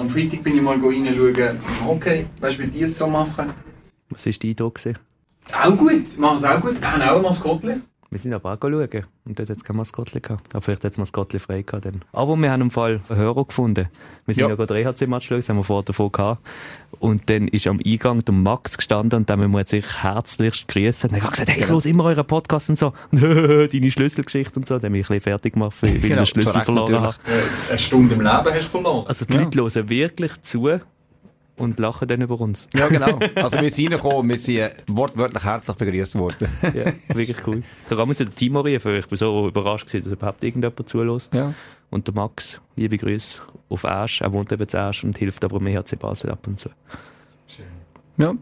Am Freitag bin ich mal reinschauen, okay, weißt du, wie die es so machen? Was war dein Eindruck? Auch gut, machen es auch gut. Wir haben auch ein Maskottchen. Wir sind aber auch schauen. Und dort hat es kein Maskottchen gehabt. Aber vielleicht hat es Maskottchen frei gehabt. Dann. Aber wir haben im Fall einen Hörer gefunden. Wir sind Ja. ja, gerade schauen, das haben wir vorher davon gehabt. Und dann ist am Eingang der Max gestanden und dann müssen wir jetzt wirklich herzlichst grüßen. Und er hat gesagt, hey, ich höre immer euren Podcast und so. Und deine Schlüsselgeschichte und so. Dann bin ich ein bisschen fertig gemacht, weil ich Genau, den Schlüssel verloren habe. Äh, eine Stunde im Leben hast du verloren. Also die Ja. Leute hören wirklich zu und lachen dann über uns. Ja, genau. Also wir sind reingekommen, wir sind äh, wortwörtlich herzlich begrüßt worden. Ja, wirklich cool. Da kann man sich den Timo rufen. Ich bin so überrascht gewesen, dass überhaupt irgendjemand zulässt. Ja. Und der Max, liebe Grüße auf Asch. Er wohnt eben zu Asch und hilft aber mehr HC Basel ab und zu. Ja.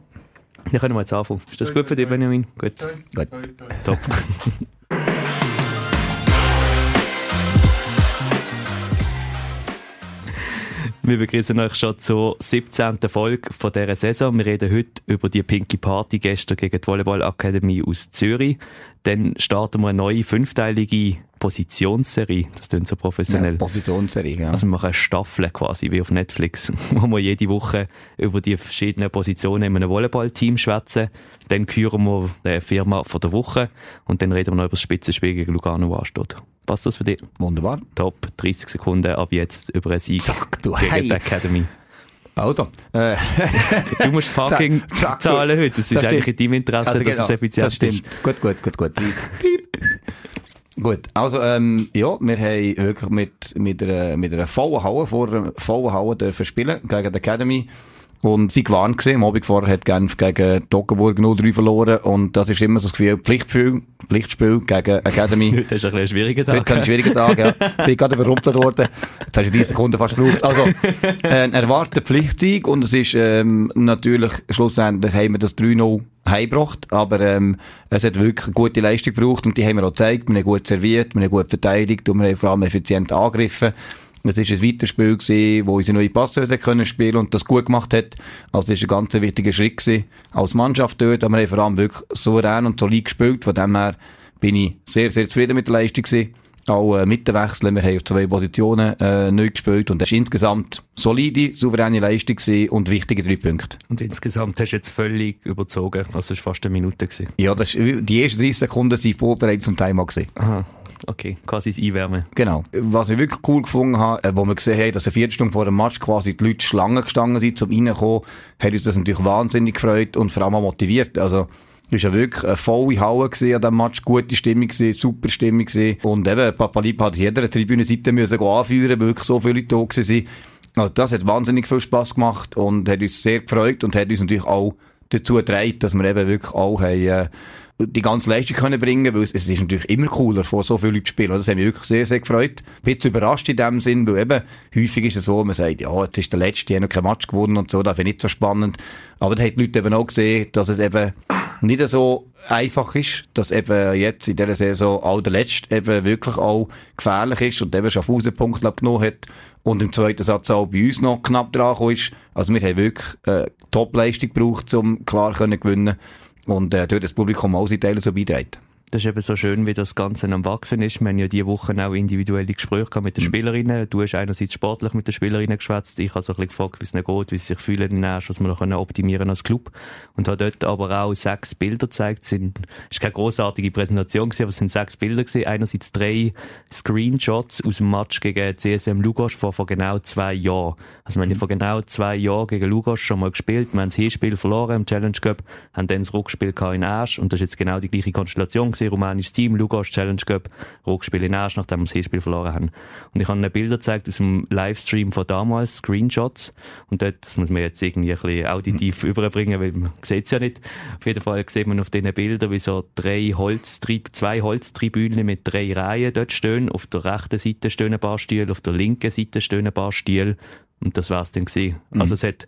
Dann können wir jetzt anfangen. Ist das gut für dich, Benjamin? Gut. Gut. Top. Wir begrüßen euch schon zur 17. Folge von dieser Saison. Wir reden heute über die Pinky Party gestern gegen die Volleyball Akademie aus Zürich. Dann starten wir eine neue fünfteilige Positionsserie. Das klingt so professionell. Ja, Positionsserie, ja. Also wir machen eine Staffel quasi, wie auf Netflix, wo wir jede Woche über die verschiedenen Positionen in einem Volleyballteam schwätzen. Dann küren wir die Firma von der Woche und dann reden wir noch über das Spitzenspiel gegen Lugano, was ansteht. Passt das für dich? Wunderbar. Top, 30 Sekunden ab jetzt über einen Sieg Zack, du gegen Hei. die Academy. Also, äh, Du musst das Parking Zack, zack, zahlen heute, das ist das eigentlich in stimmt. deinem Interesse, also dass es effizient das stimmt. ist. Gut, gut, gut, gut. Gut, also ähm, ja, wir haben wirklich mit, mit, einer, mit einer vollen Halle, vor einer vollen Halle dürfen spielen gegen die Academy. Und sie gewarnt gesehen. Am Abend vorher hat Genf gegen Toggenburg 0-3 verloren. Und das ist immer so das Gefühl, Pflichtspiel, Pflichtspiel gegen Academy. Heute ist ein ein schwieriger Heute Tag. ein schwieriger Tag, ja. Bin gerade überrumpelt worden. Jetzt hast du 30 Sekunden fast gebraucht. Also, äh, ein erwarteter Pflichtsieg und es ist, ähm, natürlich, schlussendlich haben wir das 3-0 heimgebracht, aber, ähm, es hat wirklich eine gute Leistung gebraucht und die haben wir auch gezeigt. Wir haben gut serviert, wir haben gut verteidigt und wir haben vor allem effizient angegriffen. Es war ein weiteres Spiel, gewesen, wo unsere neue Passhöse können spielen und das gut gemacht hat. Also es war ein ganz wichtiger Schritt gewesen, als Mannschaft dort, aber wir haben vor allem wirklich souverän und solid gespielt. Von dem her bin ich sehr, sehr zufrieden mit der Leistung gewesen. Auch äh, mit den Wechseln, wir haben auf zwei Positionen äh, neu gespielt und es war insgesamt solide, souveräne Leistung gewesen und wichtige drei Punkte. Und insgesamt hast du jetzt völlig überzogen. Also es war fast eine Minute. Gewesen. Ja, das, ist- die ersten 30 Sekunden sind vorbereitet zum gewesen. Aha, okay. Quasi das Einwärmen. Genau. Was ich wirklich cool gefunden habe, äh, wo wir gesehen haben, dass eine Viertelstunde vor dem Match quasi die Leute Schlangen gestanden sind, zum reinkommen, hat uns das natürlich wahnsinnig gefreut und vor allem auch motiviert. Also, es war ja wirklich eine volle Halle gewesen an diesem Match, gute Stimmung gewesen, super Stimmung gewesen. Und eben, Papa Lieb hat jeder Tribünenseite müssen anführen, weil wirklich so viele Leute da sind. Also, das hat wahnsinnig viel Spass gemacht und hat uns sehr gefreut und hat uns natürlich auch dazu getragen, dass wir eben wirklich auch haben, äh, die ganze Leistung können bringen, weil es, es ist natürlich immer cooler, vor so vielen Leuten zu spielen. Das hat mich wirklich sehr, sehr gefreut. Ein bisschen überrascht in dem Sinn, weil eben häufig ist es so, man sagt, ja, jetzt ist der Letzte, die haben noch kein Match gewonnen und so, das finde ich nicht so spannend. Aber da haben die Leute eben auch gesehen, dass es eben nicht so einfach ist, dass eben jetzt in dieser Saison auch der Letzte eben wirklich auch gefährlich ist und eben schon Punkte glaub, genommen hat und im zweiten Satz auch bei uns noch knapp dran ist. Also wir haben wirklich äh, Top-Leistung gebraucht, um klar können gewinnen und äh, dort das Publikum auch seine Teile so beiträgt. Das ist eben so schön, wie das Ganze am Wachsen ist. Wir haben ja diese Woche auch individuelle Gespräche mit den Spielerinnen. Du hast einerseits sportlich mit den Spielerinnen geschwätzt. Ich habe so ein bisschen gefragt, wie es ihnen geht, wie sie sich fühlen in was wir noch können optimieren als Club. Und habe dort aber auch sechs Bilder gezeigt. Es ist keine grossartige Präsentation gewesen, aber es sind sechs Bilder gewesen. Einerseits drei Screenshots aus dem Match gegen CSM Lugos vor, vor genau zwei Jahren. Also wir haben ja vor genau zwei Jahren gegen Lugos schon mal gespielt. Wir haben das Hinspiel verloren im Challenge Cup, haben dann das Rückspiel in Asch und das ist jetzt genau die gleiche Konstellation gewesen. Rumänisches Team, Lugos, Challenge Cup, Rückspiel in Asch, nachdem wir das Hinspiel verloren haben. Und ich habe ihnen Bilder gezeigt aus dem Livestream von damals, Screenshots. Und dort das muss man jetzt irgendwie ein bisschen auditiv überbringen, weil man sieht es ja nicht. Auf jeden Fall sieht man auf diesen Bildern, wie so drei Holztrib zwei Holztribünen mit drei Reihen dort stehen. Auf der rechten Seite stehen ein paar Stühle, auf der linken Seite stehen ein paar Stühle. Und das war's dann gewesen. Also es hat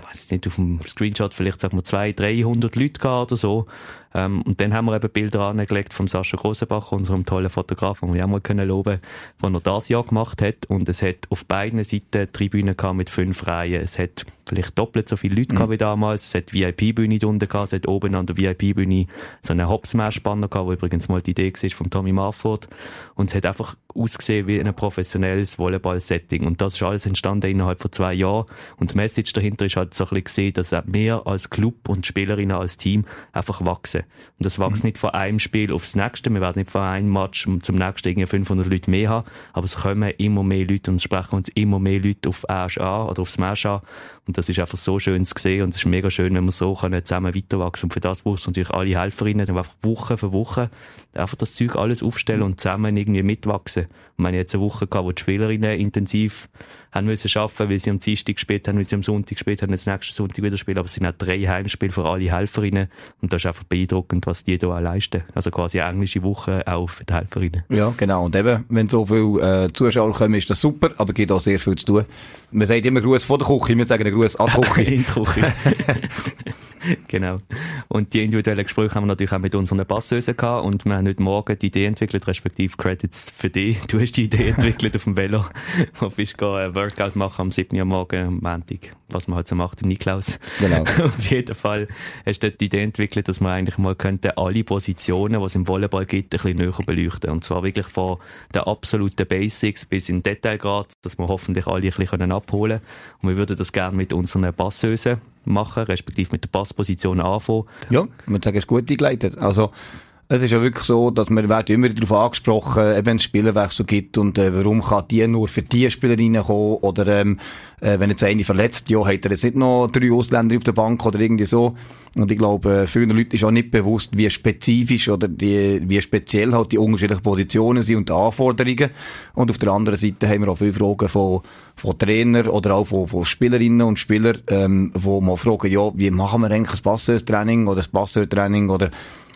ich weiß nicht, auf dem Screenshot vielleicht sagen wir 200, 300 Leute gehabt oder so. Ähm, und dann haben wir eben Bilder angelegt von Sascha Grossenbach, unserem tollen Fotografen, den wir auch mal können loben, was er das Jahr gemacht hat. Und es hat auf beiden Seiten Tribünen gehabt mit fünf Reihen. Es hat vielleicht doppelt so viele Leute gehabt wie damals. Es hat VIP-Bühne drunter gehabt. Es hat oben an der VIP-Bühne so einen Hopsmash-Banner gehabt, wo übrigens mal die Idee war von Tommy Marford. Und es hat einfach ausgesehen wie ein professionelles Volleyball-Setting. Und das ist alles entstanden innerhalb von zwei Jahren. Und die Message dahinter ist halt so ein bisschen gesehen, dass wir als Club und Spielerinnen als Team einfach wachsen. Und das wächst mhm. nicht von einem Spiel aufs nächste. Wir werden nicht von einem Match zum nächsten irgendwie 500 Leute mehr haben. Aber es kommen immer mehr Leute und es sprechen uns immer mehr Leute auf Ash an oder aufs Smash an. Und das ist einfach so schön zu sehen und es ist mega schön, wenn wir so können zusammen weiterwachsen. Und für das braucht es natürlich alle Helferinnen, die einfach Woche für Woche einfach das Zeug alles aufstellen und zusammen irgendwie mitwachsen. Und wir haben jetzt eine Woche gehabt, wo die Spielerinnen intensiv haben müssen arbeiten, weil sie am Dienstag gespielt haben, weil sie am Sonntag gespielt haben, jetzt nächsten Sonntag wieder spielen. Aber es sind auch drei Heimspiele für alle Helferinnen. Und das ist einfach beeindruckend, was die hier leisten. Also quasi eine englische Woche auch für die Helferinnen. Ja, genau. Und eben, wenn so viele äh, Zuschauer kommen, ist das super, aber gibt auch sehr viel zu tun. Man sagt immer Gruß vor der Küche, wir sagen Gruß an die Küche. In die Küche. genau. Und die individuellen Gespräche haben wir natürlich auch mit unseren Passösen gehabt und wir haben heute Morgen die Idee entwickelt, respektive Credits für dich. Du hast die Idee entwickelt auf dem Velo, wo bist du ein Workout machen am 7. Uhr morgen, am Montag, was man halt so macht im Niklaus. Genau. auf jeden Fall hast du dort die Idee entwickelt, dass man eigentlich mal könnte alle Positionen, die es im Volleyball gibt, ein bisschen näher beleuchten. Und zwar wirklich von den absoluten Basics bis in Detailgrad, dass wir hoffentlich alle ein bisschen abholen können. Und wir würden das gerne mit unseren Passösen machen, respektive mit der Passposition anfangen. Ja, man sagen, es ist gut eingeleitet. Also, es ist ja wirklich so, dass man wird immer darauf angesprochen, eben wenn es Spielerwechsel gibt und äh, warum kann die nur für die Spielerinnen kommen oder ähm, äh, wenn jetzt eine verletzt, ja, hat er jetzt nicht noch drei Ausländer auf der Bank oder irgendwie so. Und ich glaube, vielen Leuten ist auch nicht bewusst, wie spezifisch oder die, wie speziell halt die unterschiedlichen Positionen sind und die Anforderungen. Und auf der anderen Seite haben wir auch viele Fragen von, von Trainern oder auch von, von Spielerinnen und Spielern, ähm, wo mal fragen, ja, wie machen wir eigentlich ein Passeur-Training oder ein Passeur-Training oder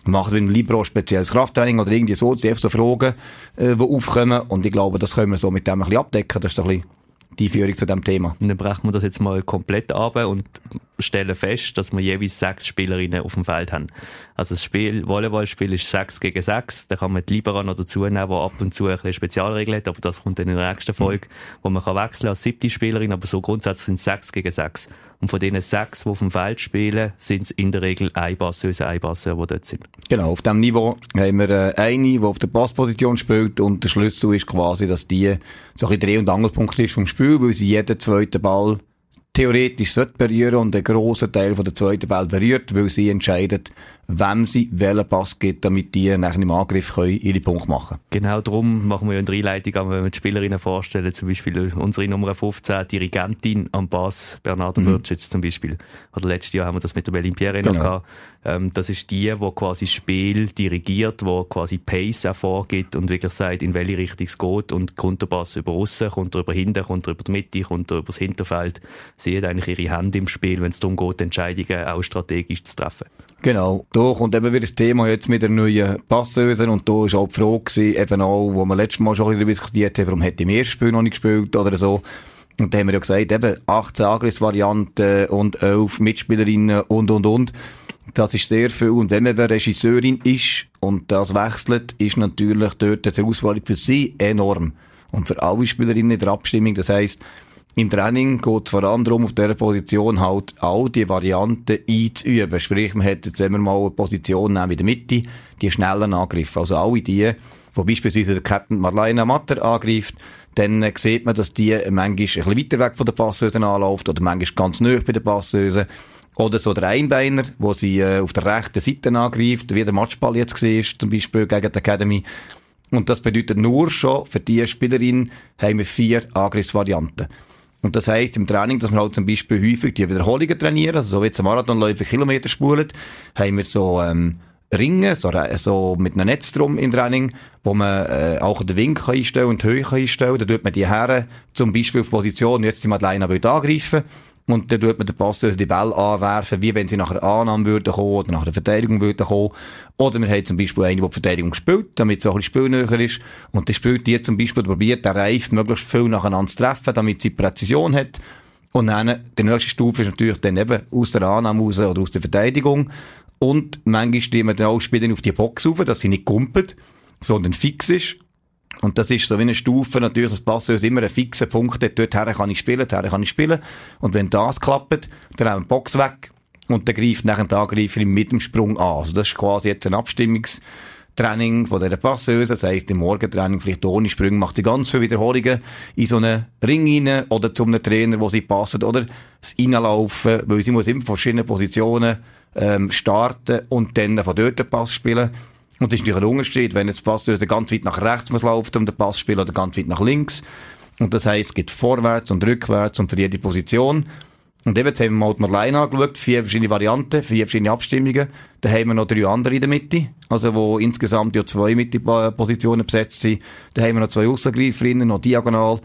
macht mit dem Libro spezielles Krafttraining oder irgendwie so, die so Fragen, äh, die aufkommen. Und ich glaube, das können wir so mit dem ein bisschen abdecken. Das ist ein bisschen die Führung zu dem Thema. Und dann brechen wir das jetzt mal komplett ab und stellen fest, dass wir jeweils sechs Spielerinnen auf dem Feld haben. Also das Spiel, Volleyballspiel ist sechs gegen sechs. Da kann man die Libera noch dazu nehmen, die ab und zu ein bisschen Spezialregeln hat, aber das kommt dann in der nächsten Folge, wo man kann wechseln als siebte Spielerin, aber so grundsätzlich sind es sechs gegen sechs. Und von diesen sechs, die auf dem Feld spielen, sind es in der Regel ein Basseuse, ein Basser, die dort sind. Genau, auf diesem Niveau haben wir äh, eine, die auf der Passposition spielt und der Schlüssel ist quasi, dass die so ein Dreh- und Angelpunkt ist vom Spiel, weil sie jeden zweiten Ball theoretisch sollte berühren und einen grossen Teil von der zweiten Ball berührt, weil sie entscheidet, wem sie welchen Pass gibt, damit die nach dem Angriff können ihre Punkte machen Genau darum machen wir ja in der Einleitung, wenn wir die Spielerinnen vorstellen, zum Beispiel unsere Nummer 15, Dirigentin am Bass, Bernardo mhm. Zum Beispiel. Oder letztes Jahr haben wir das mit der Berlin Pierre genau. gehabt. Ähm, das ist die, die quasi das Spiel dirigiert, die quasi Pace auch vorgibt und wirklich sagt, in welche Richtung es geht und kommt der Pass über außen, kommt er über hinten, kommt er über die Mitte, kommt er über das Hinterfeld. Sie hat eigentlich ihre Hände im Spiel, wenn es darum geht, Entscheidungen auch strategisch zu treffen. Genau. Da kommt eben wieder das Thema jetzt mit der neuen Passeuse und da war auch die Frage gewesen, eben auch, wo wir letztes Mal schon ein bisschen diskutiert haben, warum hätte ich im ersten Spiel noch nicht gespielt oder so. Und da haben wir ja gesagt, eben 18 Angriffsvarianten und 11 Mitspielerinnen und, und, und. Das ist sehr viel. Und wenn man eine Regisseurin ist und das wechselt, ist natürlich dort die Herausforderung für sie enorm. Und für alle Spielerinnen in der Abstimmung. Das heisst, im Training geht es vor allem darum, auf dieser Position halt all die Varianten einzuüben. Sprich, man hat jetzt, wenn wir mal eine Position nehmen in der Mitte, die schnellen Angriffe. Also alle die, wo beispielsweise der Captain Marlene Matter angreift, dann sieht man, dass die manchmal ein bisschen weiter weg von der Passöse anläuft oder manchmal ganz nah bei der Passöse. Oder so der Einbeiner, wo sie äh, auf der rechten Seite angreift, wie der Matchball jetzt war, zum Beispiel gegen die Academy. Und das bedeutet nur schon, für die Spielerin haben wir vier Angriffsvarianten. Und das heisst im Training, dass wir halt zum Beispiel häufig die Wiederholungen trainieren, also so wie jetzt ein Marathonläufer Kilometer spulen, haben wir so, ähm, Ringe, so, so mit einem Netz drum im Training, wo man äh, auch den Winkel einstellen und die Höhe einstellen. Da tut man die Herren zum Beispiel auf Position, jetzt die Madeleine will angreifen. Und dann tut man den Pass die Bälle anwerfen, wie wenn sie nach einer Annahme würden kommen oder nach einer Verteidigung würden kommen. Oder wir haben zum Beispiel einen, der die Verteidigung spielt, damit es auch ein bisschen spielnäher ist. Und der spielt die zum Beispiel, probiert den Reif möglichst viel nacheinander zu treffen, damit sie Präzision hat. Und dann, die nächste Stufe ist natürlich dann eben aus der Annahme raus oder aus der Verteidigung. Und manchmal stehen wir dann auch Spieler auf die Box rauf, dass sie nicht kumpelt, sondern fix ist. Und das ist so wie eine Stufe, natürlich, das Passeus immer einen fixen Punkt dort her kann ich spielen, dort kann ich spielen. Und wenn das klappt, dann haben wir die Box weg und dann greift nachher der Angreifer mit dem Sprung an. Also das ist quasi jetzt ein Abstimmungs Training von dieser Passeuse, das heisst im Morgentraining vielleicht ohne Sprünge, macht sie ganz viele Wiederholungen in so einen Ring rein oder zu einem Trainer, wo sie passen oder das Reinlaufen, weil sie muss immer verschiedene Positionen ähm, starten und dann von dort den Pass spielen. Und das ist natürlich ein Unterschied, wenn jetzt Passeuse ganz weit nach rechts muss laufen, um den Pass zu spielen oder ganz weit nach links. Und das heisst, es gibt vorwärts und rückwärts und für jede Position. Und eben, jetzt haben wir mal die Marleine angeschaut, vier verschiedene Varianten, vier verschiedene Abstimmungen. Dann haben wir noch drei andere in der Mitte, also wo insgesamt ja zwei Mitte-Positionen besetzt sind. Dann haben wir noch zwei Aussengreiferinnen, noch diagonal.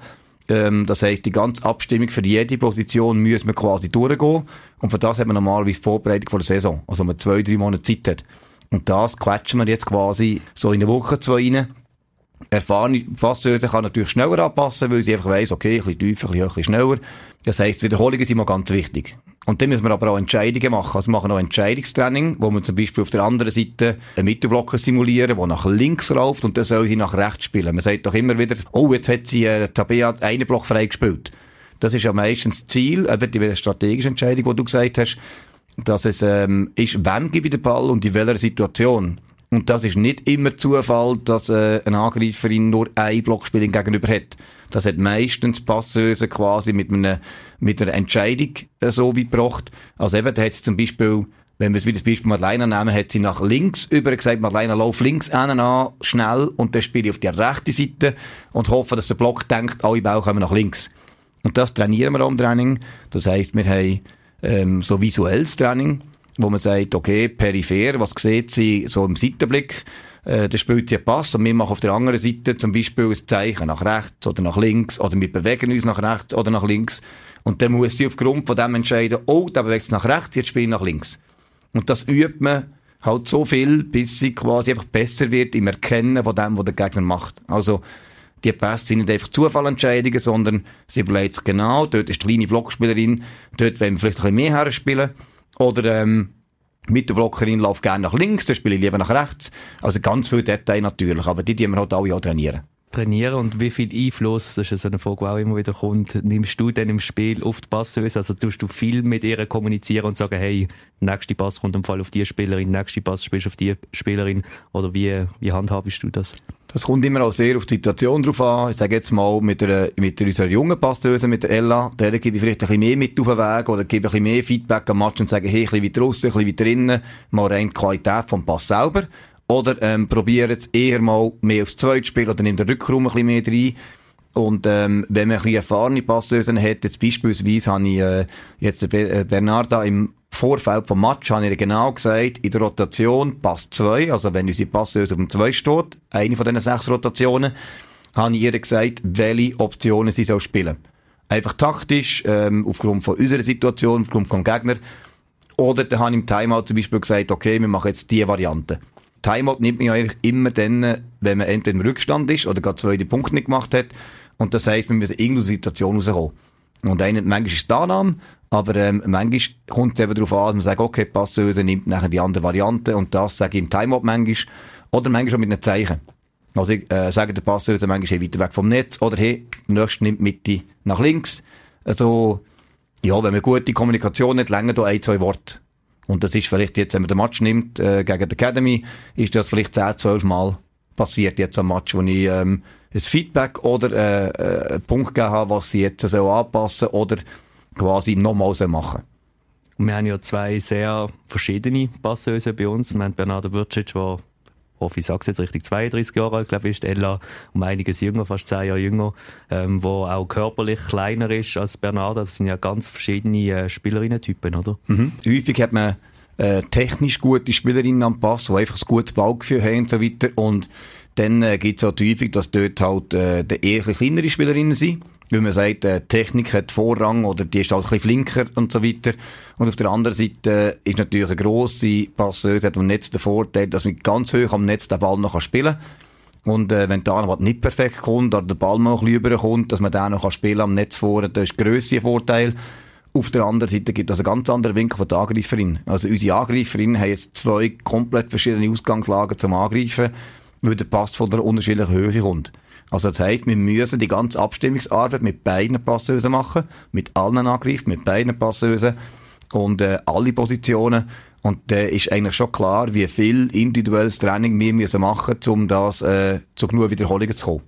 Ähm, das heisst, die ganze Abstimmung für jede Position müssen wir quasi durchgehen. Und für das haben wir normalerweise Vorbereitung vor der Saison, also wenn man zwei, drei Monate Zeit hat. Und das quetschen wir jetzt quasi so in eine Woche, zwei rein erfahrene Passeuse kann natürlich schneller anpassen, weil sie einfach weiss, okay, ein bisschen tiefer, ein bisschen, ein bisschen schneller. Das heisst, Wiederholungen sind mal ganz wichtig. Und dann müssen wir aber auch Entscheidungen machen. Also wir machen auch Entscheidungstraining, wo wir zum Beispiel auf der anderen Seite einen Mittelblocker simulieren, der nach links rauft und dann soll sie nach rechts spielen. Man sagt doch immer wieder, oh, jetzt hat sie äh, Tabea einen Block freigespielt. Das ist ja meistens das Ziel, eben die strategische Entscheidung, die du gesagt hast, dass es ähm, ist, wem gebe ich den Ball und in welcher Situation. Und das ist nicht immer Zufall, dass äh, ein Angreiferin nur ein Blockspielung gegenüber hat. Das hat meistens Passeuse quasi mit einer, mit einer Entscheidung äh, so wie gebracht. Also eben, da hat sie zum Beispiel, wenn wir es wieder das Beispiel Madeleine nehmen, hat sie nach links über gesagt, Madeleine, lauf links an, an, schnell, und dann spiele ich auf die rechte Seite und hoffe, dass der Block denkt, alle Bau kommen nach links. Und das trainieren wir am Training. Das heisst, wir haben ähm, so visuelles Training wo man sagt, okay, peripher, was sieht sie so im Seitenblick, äh, da spielt sie einen Pass und wir machen auf der anderen Seite zum Beispiel ein Zeichen nach rechts oder nach links oder wir bewegen uns nach rechts oder nach links und dann muss sie aufgrund von dem entscheiden, oh, da bewegt es nach rechts, jetzt spiele ich nach links. Und das übt man halt so viel, bis sie quasi einfach besser wird im Erkennen von dem, was der Gegner macht. Also, die Pässe sind nicht einfach Zufallentscheidungen, sondern sie überlegt sich genau, dort ist die kleine Blockspielerin, dort wollen wir vielleicht ein bisschen mehr herspielen oder ähm, Mittelblockerin läuft gerne nach links, dann spiele ich lieber nach rechts. Also ganz viele Details natürlich, aber die, die wir halt alle auch trainieren trainieren und wie viel Einfluss, das ist so eine Frage, die auch immer wieder kommt, nimmst du denn im Spiel auf die Passeuse? Also tust du viel mit ihr kommunizieren und sagen, hey, nächste Pass kommt im Fall auf die Spielerin, nächste Pass spielst du auf die Spielerin oder wie, wie handhabst du das? Das kommt immer auch sehr auf die Situation drauf an. Ich sage jetzt mal, mit, der, mit unserer jungen Passeuse, mit der Ella, der gebe ich vielleicht ein bisschen mehr mit auf den Weg oder gebe ein bisschen mehr Feedback am Match und sage, hey, ein bisschen weiter draussen, ein bisschen weiter drinnen, mal rein die Qualität vom Pass selber. Oder ähm, probiert eher mal mehr aufs zweite Spiel oder nimmt den Rückraum ein bisschen mehr rein. Und ähm, wenn man ein bisschen erfahrene Passlösen hat, jetzt beispielsweise habe ich äh, jetzt äh, Bernarda im Vorfeld vom Match habe ich genau gesagt, in der Rotation passt zwei, also wenn unsere Passlöse auf dem 2 steht, eine von diesen sechs Rotationen, habe ich ihr gesagt, welche Optionen sie soll spielen. Einfach taktisch, ähm, aufgrund von unserer Situation, aufgrund vom Gegner. Oder dann habe ich im Timeout zum Beispiel gesagt, okay, wir machen jetzt diese Variante. Timeout nimmt man ja eigentlich immer dann, wenn man entweder im Rückstand ist oder gerade zwei die Punkte nicht gemacht hat. Und das heisst, müssen in irgendeine Situation rauskommen. Und eine, manchmal ist es die Annahme, aber ähm, manchmal kommt es eben darauf an, dass man sagt, okay, passt zu uns, nimmt nachher die andere Variante und das sage ich im Timeout manchmal. Oder manchmal auch mit einem Zeichen. Also ich äh, sage der Passeuse manchmal hey, weiter weg vom Netz oder hey, der nächste nimmt Mitte nach links. Also, ja, wenn man gute Kommunikation hat, länger da ein, zwei Worte. Und das ist vielleicht jetzt, wenn man den Match nimmt äh, gegen die Academy, ist das vielleicht 10, 12 Mal passiert jetzt am Match, wo ich ähm, ein Feedback oder äh, äh, einen Punkt gegeben habe, was sie jetzt so anpassen oder quasi nochmal machen. wir haben ja zwei sehr verschiedene Passöse bei uns. Wir haben Bernardo Würcic, der hoffe, ich sage es jetzt richtig, 32 Jahre alt, glaube ich, ist Ella um einiges jünger, fast 10 Jahre jünger, ähm, wo auch körperlich kleiner ist als Bernardo. Das sind ja ganz verschiedene äh, Spielerinnen-Typen, oder? Mhm. Häufig hat man äh, technisch gute Spielerinnen am Pass, die einfach ein gutes Ballgefühl haben und so weiter. Und dann äh, gibt es auch häufig, dass dort halt äh, die eher kleinere Spielerinnen sind. Weil man sagt, äh, Technik hat Vorrang oder die ist halt ein bisschen flinker und so weiter. Und auf der anderen Seite ist natürlich eine grosse Passeuse, hat am Netz den Vorteil, dass man ganz hoch am Netz den Ball noch spielen kann. Und äh, wenn da noch nicht perfekt kommt oder der Ball noch ein bisschen rüberkommt, dass man den noch spielen am Netz vorne, das ist der grösste Vorteil. Auf der anderen Seite gibt es einen ganz anderen Winkel von der Angreiferin. Also unsere Angreiferin haben jetzt zwei komplett verschiedene Ausgangslagen zum Angreifen, weil der Pass von der unterschiedlichen Höhe kommt. Also das heisst, wir müssen die ganze Abstimmungsarbeit mit beiden Passösen machen, mit allen Angriffen, mit beiden Passösen und äh, alle Positionen. Und da äh, ist eigentlich schon klar, wie viel individuelles Training wir müssen machen müssen, um das äh, zu genug Wiederholungen zu kommen.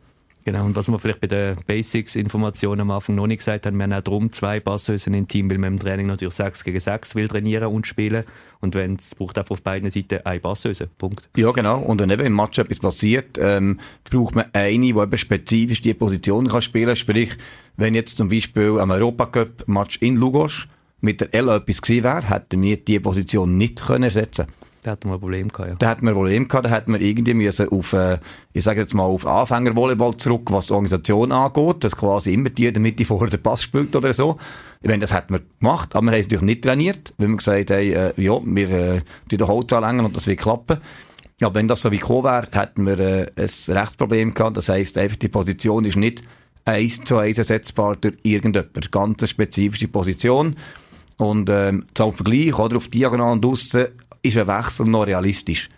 Genau, und was wir vielleicht bei den Basics-Informationen am Anfang noch nicht gesagt haben, wir haben auch darum zwei Passhösen im Team, weil man im Training natürlich 6 gegen 6 will trainieren und spielen. Und wenn es braucht einfach auf beiden Seiten eine Passhöse. Punkt. Ja, genau. Und wenn eben im Match etwas passiert, ähm, braucht man eine, die eben spezifisch die Position kann spielen. Sprich, wenn jetzt zum Beispiel am Europacup-Match in Lugos mit der L etwas gewesen wäre, hätten wir die Position nicht können ersetzen können. Da hatten wir ein Problem gehabt, ja. Da hatten wir ein Problem gehabt, da hätten wir irgendwie müssen auf, äh, ich sage jetzt mal, auf Anfängervolleyball zurück, was die Organisation angeht, dass quasi immer die in der Mitte vorher den Pass spielt oder so. Ich meine, das hätten wir gemacht, aber wir haben es natürlich nicht trainiert, weil wir gesagt haben, äh, ja, wir, äh, die den Holz anlängen und das wird klappen. Ja, wenn das so wie gekommen wäre, hätten wir äh, ein Rechtsproblem gehabt. Das heisst, einfach die Position ist nicht eins zu eins ersetzbar durch irgendjemand. Ganz eine spezifische Position. Und ähm, zum Vergleich, oder, auf Diagonal und aussen ist ein Wechsel noch realistisch.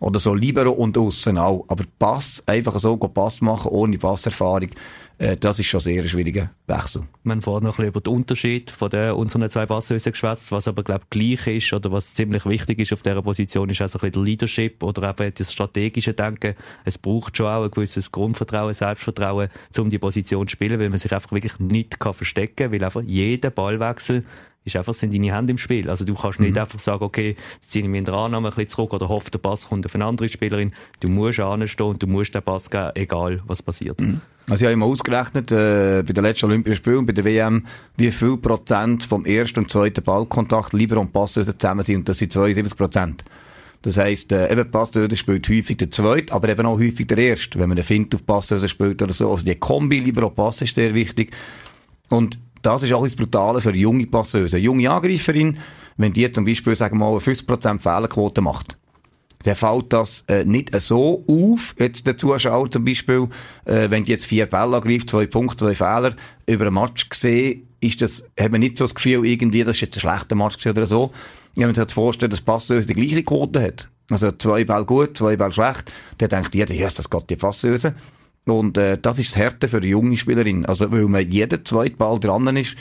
Oder so Libero und außen auch. Aber Pass, einfach so Pass machen, ohne Passerfahrung, äh, das ist schon sehr ein schwieriger Wechsel. Haben vorhin noch ein bisschen über den Unterschied von den, unseren zwei Passhösen geschwätzt, was aber, glaube ich, gleich ist oder was ziemlich wichtig ist auf dieser Position, ist also ein bisschen der Leadership oder eben das strategische Denken. Es braucht schon auch ein gewisses Grundvertrauen, Selbstvertrauen, um die Position zu spielen, weil man sich einfach wirklich nicht verstecken kann, weil einfach jeder Ballwechsel ist einfach, sind deine Hände im Spiel. Also du kannst nicht mhm. einfach sagen, okay, jetzt ziehe ich der Annahme ein bisschen zurück oder hoffe, der Pass kommt auf eine andere Spielerin. Du musst anstehen und du musst den Pass geben, egal was passiert. Mhm. Also ich habe immer ausgerechnet, äh, bei den letzten Olympischen Spielen und bei der WM, wie viel Prozent vom ersten und zweiten Ballkontakt lieber und Pass zusammen sind. Und das sind 72 Prozent. Das heisst, äh, eben Passdöser spielt häufig der Zweite, aber eben auch häufig der Erste, wenn man einen Fint auf Passdöser spielt oder so. Also die Kombi lieber auch Pass ist sehr wichtig. Und das ist das Brutale für junge Passeuse. Eine junge Angreiferin, wenn die zum Beispiel, sagen wir mal, 50% Fehlerquote macht, dann fällt das äh, nicht so auf, jetzt der Zuschauer zum Beispiel, äh, wenn die jetzt vier Bälle angreift, zwei Punkte, zwei Fehler, über einen Match gesehen, ist das, hat man nicht so das Gefühl, irgendwie, das ist jetzt ein schlechter Match oder so. Wenn man sich jetzt vorstellt, dass Passeuse die gleiche Quote hat, also zwei Bälle gut, zwei Bälle schlecht, dann denkt jeder, ja, das geht die Passeuse. Und äh, das ist das Härte für junge Spielerin. Also, weil man jeden zweiten Ball dran ist,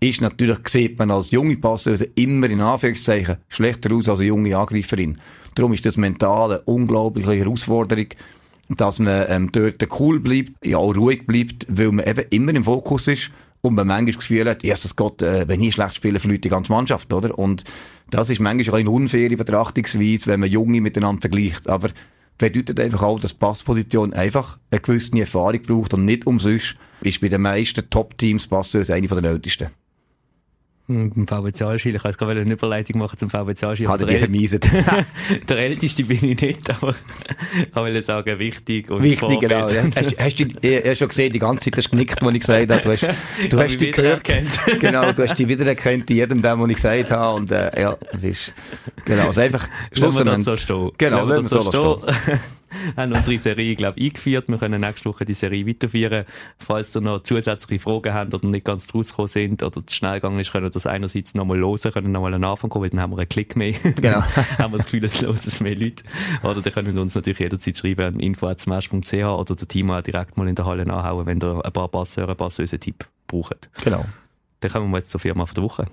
ist natürlich, sieht man als junge Passeuse immer in Anführungszeichen schlechter aus als eine junge Angreiferin. Darum ist das mental eine unglaubliche Herausforderung, dass man ähm, dort cool bleibt, ja auch ruhig bleibt, weil man eben immer im Fokus ist und man manchmal das Gefühl hat, Jesus Gott, äh, wenn ich schlecht spiele, verliert die ganze Mannschaft, oder? Und das ist manchmal eine unfaire Betrachtungsweise, wenn man Junge miteinander vergleicht. Aber bedeutet einfach auch, dass Passposition einfach eine gewisse Erfahrung braucht und nicht umsonst ist bei den meisten Top-Teams Passstöße eine der ältesten. Beim VBC Anschil, ich wollte gerade eine Überleitung machen zum VBC Anschil. Hat er die vermiesen? der Älteste bin ich nicht, aber ich wollte sagen, wichtig und Wichtig, Vorbild. genau. Ja. Hast, hast du ja, schon gesehen, die ganze Zeit hast du genickt, was ich gesagt habe. Du hast, du hast dich gehört. genau, du hast dich wiedererkannt in jedem, dem, was ich gesagt habe. Und äh, ja, es ist, genau, also einfach, schlussendlich. das so stehen. Genau, lassen wir das so stehen. haben unsere Serie, glaube ich, eingeführt. Wir können nächste Woche die Serie weiterführen. Falls ihr noch zusätzliche Fragen habt oder nicht ganz draus gekommen sind oder zu schnell gegangen ist, können wir das einerseits nochmal hören, können nochmal einen Anfang kommen, weil dann haben wir einen Klick mehr. Genau. haben wir das Gefühl, es hören es mehr Leute. Oder dann können wir uns natürlich jederzeit schreiben an info.smash.ch oder der auch direkt mal in der Halle nachhauen, wenn ihr ein paar Passeuren, Passöse Tipp braucht. Genau. Dann kommen wir jetzt zur Firma der Woche.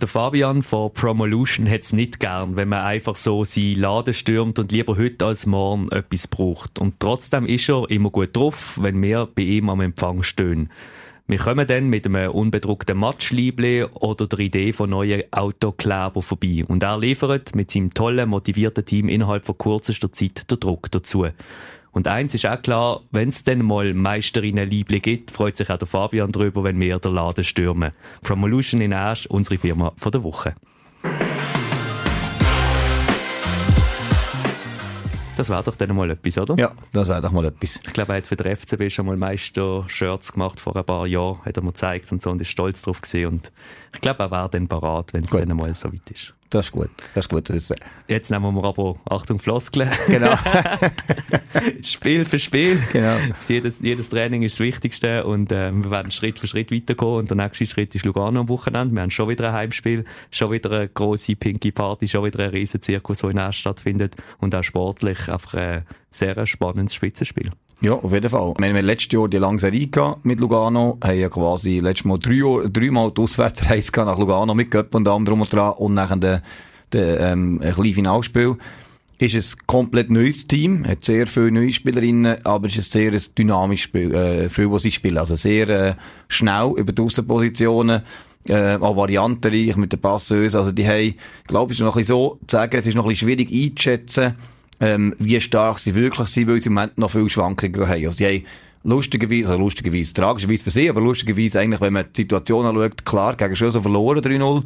Der Fabian von Promolution hat es nicht gern, wenn man einfach so seinen Laden stürmt und lieber heute als morgen etwas braucht. Und trotzdem ist er immer gut drauf, wenn wir bei ihm am Empfang stehen. Wir kommen dann mit einem unbedruckten Matschliebli oder der Idee von neuen Autokleber vorbei. Und er liefert mit seinem tollen, motivierten Team innerhalb von kürzester Zeit den Druck dazu. Und eins ist auch klar, wenn es denn mal Meisterinnen-Liebling gibt, freut sich auch der Fabian darüber, wenn wir den Laden stürmen. Promolution in Asch, unsere Firma von der Woche. Das wäre doch dann mal etwas, oder? Ja, das wäre doch mal etwas. Ich glaube, er hat für den FCB schon mal Meister-Shirts gemacht vor ein paar Jahren, hat er mir gezeigt und so und ist stolz drauf gewesen. Und ich glaube, er wäre dann parat, wenn es dann mal so weit ist. Das ist gut. Das ist gut zu wissen. Jetzt nehmen wir aber, Achtung, Floskeln. Genau. Spiel für Spiel. Genau. Jedes, jedes Training ist das Wichtigste und äh, wir werden Schritt für Schritt weiterkommen. Und der nächste Schritt ist Lugano am Wochenende. Wir haben schon wieder ein Heimspiel, schon wieder eine grosse Pinky Party, schon wieder ein riesen Zirkus, der in Asch stattfindet und auch sportlich einfach ein sehr spannendes Spitzenspiel. Ja, auf jeden Fall. Wir haben letztes Jahr die lange Serie mit Lugano, haben ja quasi letztes Mal drei Jahr, dreimal die Auswärtsreise nach Lugano mit Göpp und allem drum und dran und nachher den, den, ähm, ein kleines Finalspiel. Ist ein komplett neues Team, hat sehr viele neue Spielerinnen, aber es ist ein sehr dynamisches Spiel, äh, viel, was sie spielen. Also sehr äh, schnell über die Außenpositionen, äh, auch variantenreich mit den Passösen. Also die haben, glaube ich, noch ein bisschen so zu sagen, es ist noch ein bisschen schwierig einzuschätzen, ähm, wie stark sie wirklich sind, weil sie im Moment noch viele Schwankungen haben. Also sie haben lustigerweise, also lustigerweise, tragischerweise für sie, aber lustigerweise eigentlich, wenn man die Situation anschaut, klar, gegen Schösser verloren 3-0,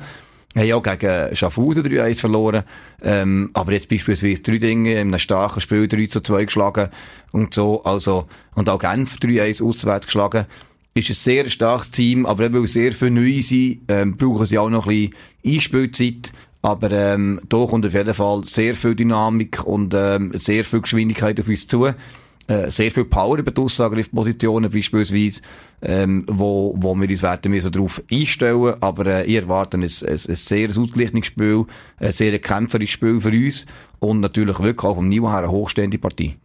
haben auch gegen Schaffhausen 3-1 verloren, ähm, aber jetzt beispielsweise drei Dinge in einem starken Spiel 3-2 geschlagen und so, also, und auch Genf 3-1 auswärts geschlagen ist ein sehr starkes Team, aber eben weil sehr viele Neue sind, ähm, brauchen sie auch noch ein bisschen Einspielzeit. Aber ähm, da kommt auf jeden Fall sehr viel Dynamik und ähm, sehr viel Geschwindigkeit auf uns zu. Äh, sehr viel Power über die Aussagriffpositionen beispielsweise, ähm, wo, wo wir uns werden müssen darauf einstellen. Aber äh, ich erwarte ein, ein, ein sehr Ausgleichungsspiel, ein sehr kämpferisches Spiel für uns und natürlich wirklich auch vom Niveau her eine hochstehende Partie.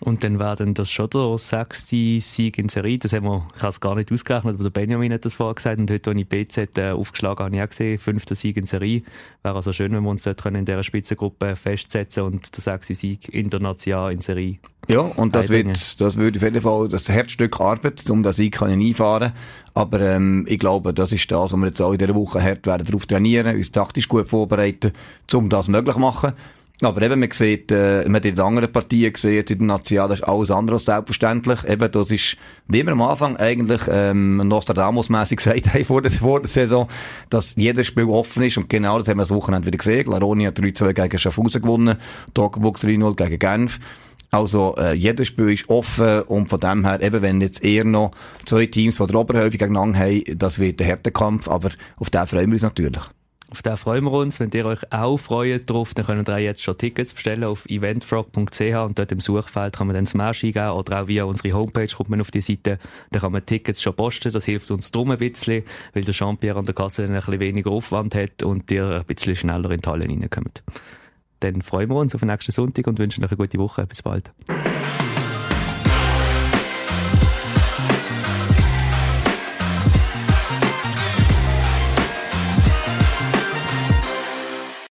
Und dann wäre dann das schon der sechste Sieg in Serie. Das haben wir, ich habe es gar nicht ausgerechnet, aber der Benjamin hat das vorher gesagt. Und heute, als ich BZ äh, aufgeschlagen habe, habe ich auch gesehen, fünfter Sieg in Serie. Wäre also schön, wenn wir uns dort in dieser Spitzengruppe festsetzen und der sechste Sieg international in Serie. Ja, und das wird, das wird auf jeden Fall das Herzstück Arbeit, um das Sieg können einfahren. Aber, ähm, ich glaube, das ist das, was wir jetzt auch in dieser Woche hart werden darauf trainieren, uns taktisch gut vorbereiten, um das möglich zu machen. Aber eben, man sieht, äh, man hat in den anderen Partien gesehen, in den National, das ist alles andere als selbstverständlich. Eben, das ist, wie wir am Anfang eigentlich, ähm, Nostradamus-mässig gesagt haben vor der, vor der Saison, dass jedes Spiel offen ist. Und genau das haben wir das Wochenende wieder gesehen. Laroni hat 3-2 gegen Schaffhausen gewonnen, Toggenburg 3-0 gegen Genf. Also, äh, jedes Spiel ist offen und von dem her, eben wenn jetzt eher noch zwei Teams von der Oberhälfte gegeneinander haben, das wird ein harter Kampf, aber auf den freuen wir uns natürlich. Auf den freuen wir uns. Wenn ihr euch auch freut drauf, dann könnt ihr jetzt schon Tickets bestellen auf eventfrog.ch und dort im Suchfeld kann man dann Smash eingeben oder auch via unsere Homepage kommt man auf die Seite. Da kann man Tickets schon posten. Das hilft uns drum ein bisschen, weil der Jean-Pierre an der Kasse ein bisschen weniger Aufwand hat und ihr ein bisschen schneller in die Halle reinkommt. Dann freuen wir uns auf den nächsten Sonntag und wünschen euch eine gute Woche. Bis bald.